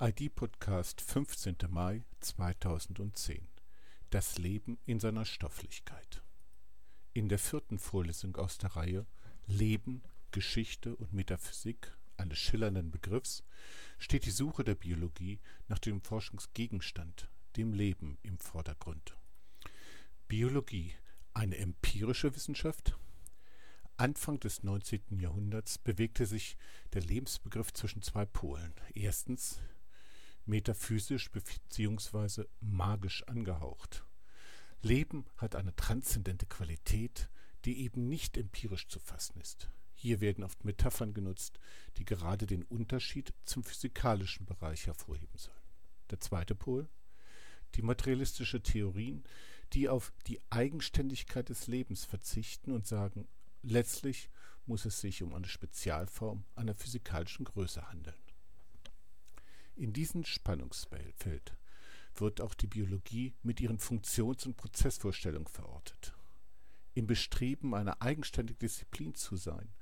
ID-Podcast 15. Mai 2010 Das Leben in seiner Stofflichkeit. In der vierten Vorlesung aus der Reihe Leben, Geschichte und Metaphysik eines schillernden Begriffs steht die Suche der Biologie nach dem Forschungsgegenstand, dem Leben, im Vordergrund. Biologie, eine empirische Wissenschaft? Anfang des 19. Jahrhunderts bewegte sich der Lebensbegriff zwischen zwei Polen. Erstens metaphysisch bzw. magisch angehaucht. Leben hat eine transzendente Qualität, die eben nicht empirisch zu fassen ist. Hier werden oft Metaphern genutzt, die gerade den Unterschied zum physikalischen Bereich hervorheben sollen. Der zweite Pol die materialistische Theorien, die auf die Eigenständigkeit des Lebens verzichten und sagen, letztlich muss es sich um eine Spezialform einer physikalischen Größe handeln. In diesem Spannungsfeld wird auch die Biologie mit ihren Funktions- und Prozessvorstellungen verortet. Im Bestreben, eine eigenständige Disziplin zu sein,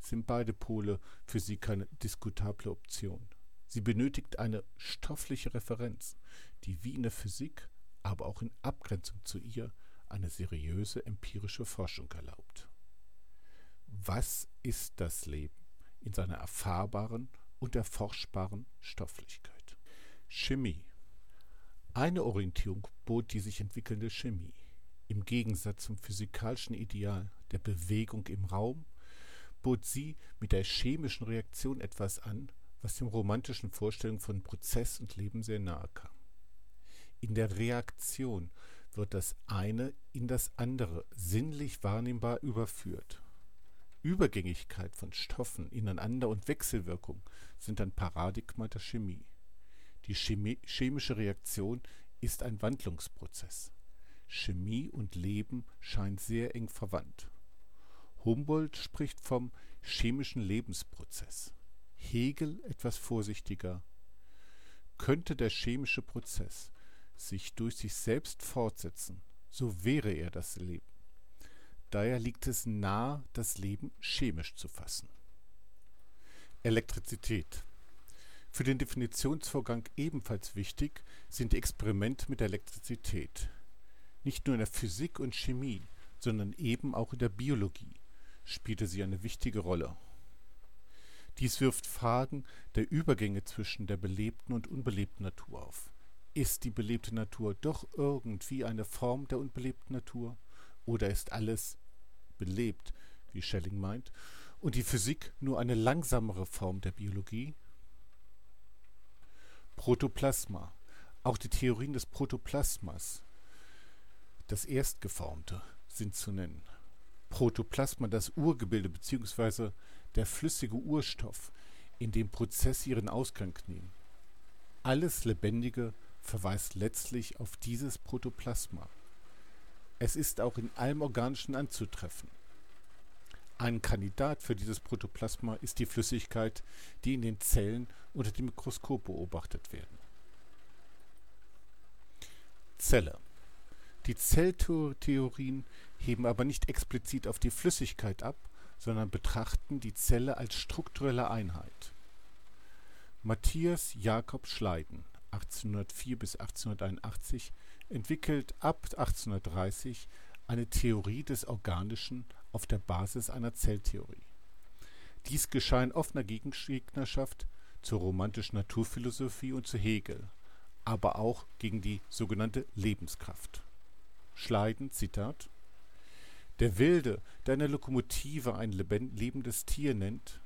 sind beide Pole für sie keine diskutable Option. Sie benötigt eine stoffliche Referenz, die wie in der Physik, aber auch in Abgrenzung zu ihr eine seriöse empirische Forschung erlaubt. Was ist das Leben in seiner erfahrbaren und erforschbaren Stofflichkeit. Chemie. Eine Orientierung bot die sich entwickelnde Chemie. Im Gegensatz zum physikalischen Ideal der Bewegung im Raum bot sie mit der chemischen Reaktion etwas an, was den romantischen Vorstellungen von Prozess und Leben sehr nahe kam. In der Reaktion wird das eine in das andere sinnlich wahrnehmbar überführt. Übergängigkeit von Stoffen ineinander und Wechselwirkung sind ein Paradigma der Chemie. Die chemische Reaktion ist ein Wandlungsprozess. Chemie und Leben scheinen sehr eng verwandt. Humboldt spricht vom chemischen Lebensprozess. Hegel etwas vorsichtiger. Könnte der chemische Prozess sich durch sich selbst fortsetzen, so wäre er das Leben. Daher liegt es nahe, das Leben chemisch zu fassen. Elektrizität. Für den Definitionsvorgang ebenfalls wichtig sind die Experimente mit Elektrizität. Nicht nur in der Physik und Chemie, sondern eben auch in der Biologie spielte sie eine wichtige Rolle. Dies wirft Fragen der Übergänge zwischen der belebten und unbelebten Natur auf. Ist die belebte Natur doch irgendwie eine Form der unbelebten Natur? Oder ist alles belebt, wie Schelling meint, und die Physik nur eine langsamere Form der Biologie? Protoplasma. Auch die Theorien des Protoplasmas, das Erstgeformte, sind zu nennen. Protoplasma, das Urgebilde bzw. der flüssige Urstoff, in dem Prozesse ihren Ausgang nehmen. Alles Lebendige verweist letztlich auf dieses Protoplasma. Es ist auch in allem Organischen anzutreffen. Ein Kandidat für dieses Protoplasma ist die Flüssigkeit, die in den Zellen unter dem Mikroskop beobachtet werden. Zelle. Die Zelltheorien heben aber nicht explizit auf die Flüssigkeit ab, sondern betrachten die Zelle als strukturelle Einheit. Matthias Jakob Schleiden 1804 bis 1881 entwickelt ab 1830 eine Theorie des Organischen auf der Basis einer Zelltheorie. Dies geschah in offener Gegengegnerschaft zur romantischen Naturphilosophie und zu Hegel, aber auch gegen die sogenannte Lebenskraft. Schleiden, Zitat Der Wilde, der eine Lokomotive ein lebendes Tier nennt,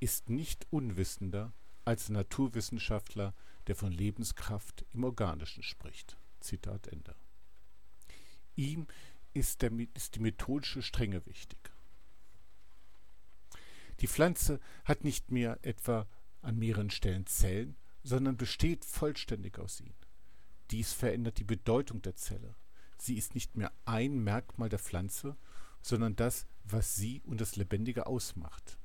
ist nicht unwissender als der Naturwissenschaftler, der von Lebenskraft im Organischen spricht. Zitat Ende. Ihm ist, der, ist die methodische Strenge wichtig. Die Pflanze hat nicht mehr etwa an mehreren Stellen Zellen, sondern besteht vollständig aus ihnen. Dies verändert die Bedeutung der Zelle. Sie ist nicht mehr ein Merkmal der Pflanze, sondern das, was sie und das Lebendige ausmacht.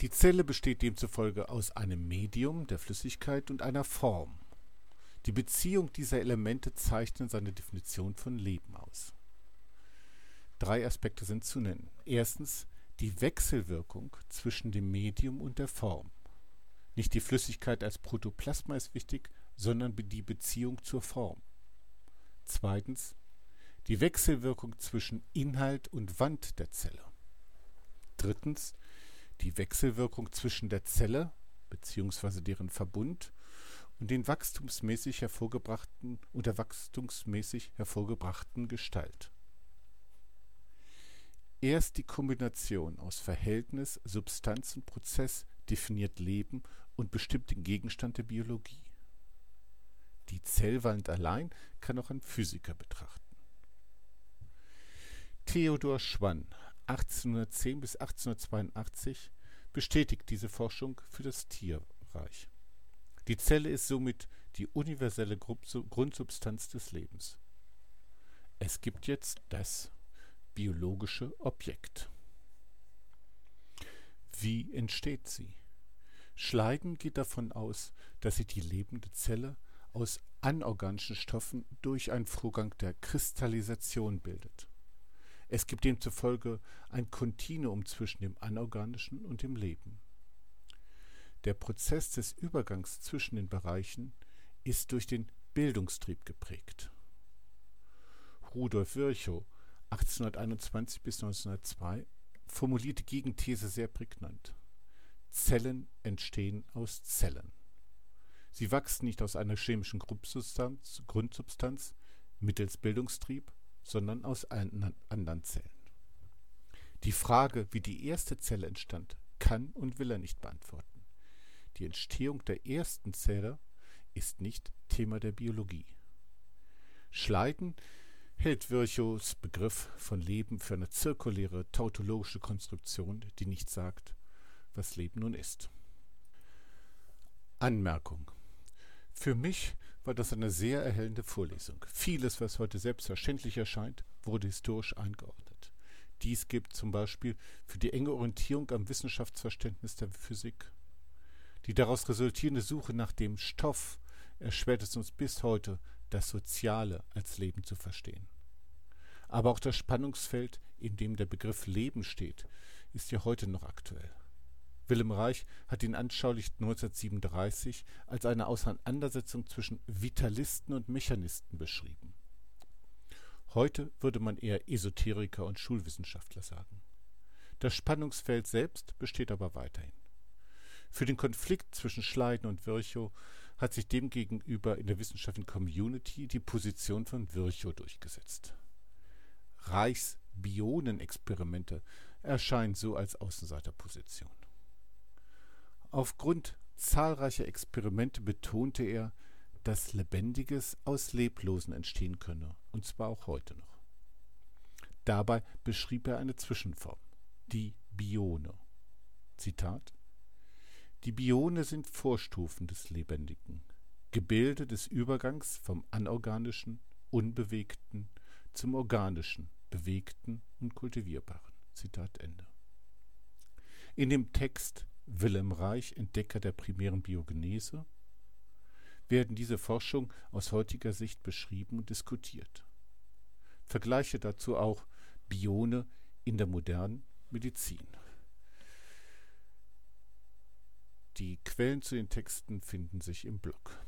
Die Zelle besteht demzufolge aus einem Medium der Flüssigkeit und einer Form. Die Beziehung dieser Elemente zeichnen seine Definition von Leben aus. Drei Aspekte sind zu nennen. Erstens die Wechselwirkung zwischen dem Medium und der Form. Nicht die Flüssigkeit als Protoplasma ist wichtig, sondern die Beziehung zur Form. Zweitens die Wechselwirkung zwischen Inhalt und Wand der Zelle. Drittens die Wechselwirkung zwischen der Zelle bzw. deren Verbund und den wachstumsmäßig hervorgebrachten und der wachstumsmäßig hervorgebrachten Gestalt. Erst die Kombination aus Verhältnis, Substanz und Prozess definiert Leben und bestimmt den Gegenstand der Biologie. Die Zellwand allein kann auch ein Physiker betrachten. Theodor Schwann, 1810 bis 1882, bestätigt diese Forschung für das Tierreich. Die Zelle ist somit die universelle Grundsubstanz des Lebens. Es gibt jetzt das biologische Objekt. Wie entsteht sie? Schleiden geht davon aus, dass sich die lebende Zelle aus anorganischen Stoffen durch einen Vorgang der Kristallisation bildet. Es gibt demzufolge ein Kontinuum zwischen dem Anorganischen und dem Leben. Der Prozess des Übergangs zwischen den Bereichen ist durch den Bildungstrieb geprägt. Rudolf Virchow 1821 bis 1902 formulierte Gegenthese sehr prägnant. Zellen entstehen aus Zellen. Sie wachsen nicht aus einer chemischen Grundsubstanz, Grundsubstanz mittels Bildungstrieb, sondern aus anderen Zellen. Die Frage, wie die erste Zelle entstand, kann und will er nicht beantworten. Die Entstehung der ersten Zelle ist nicht Thema der Biologie. Schleiden hält Virchows Begriff von Leben für eine zirkuläre tautologische Konstruktion, die nicht sagt, was Leben nun ist. Anmerkung. Für mich war das eine sehr erhellende Vorlesung. Vieles, was heute selbstverständlich erscheint, wurde historisch eingeordnet. Dies gilt zum Beispiel für die enge Orientierung am Wissenschaftsverständnis der Physik. Die daraus resultierende Suche nach dem Stoff erschwert es uns bis heute, das Soziale als Leben zu verstehen. Aber auch das Spannungsfeld, in dem der Begriff Leben steht, ist ja heute noch aktuell. Wilhelm Reich hat ihn anschaulich 1937 als eine Auseinandersetzung zwischen Vitalisten und Mechanisten beschrieben. Heute würde man eher Esoteriker und Schulwissenschaftler sagen. Das Spannungsfeld selbst besteht aber weiterhin. Für den Konflikt zwischen Schleiden und Virchow hat sich demgegenüber in der wissenschaftlichen Community die Position von Virchow durchgesetzt. Reichs Bionenexperimente erscheinen so als Außenseiterposition. Aufgrund zahlreicher Experimente betonte er, dass Lebendiges aus Leblosen entstehen könne, und zwar auch heute noch. Dabei beschrieb er eine Zwischenform, die Bione. Zitat Die Bione sind Vorstufen des Lebendigen, Gebilde des Übergangs vom anorganischen, unbewegten zum organischen, bewegten und kultivierbaren. Zitat Ende. In dem Text Wilhelm Reich, Entdecker der primären Biogenese, werden diese Forschung aus heutiger Sicht beschrieben und diskutiert. Vergleiche dazu auch Bione in der modernen Medizin. Die Quellen zu den Texten finden sich im Blog.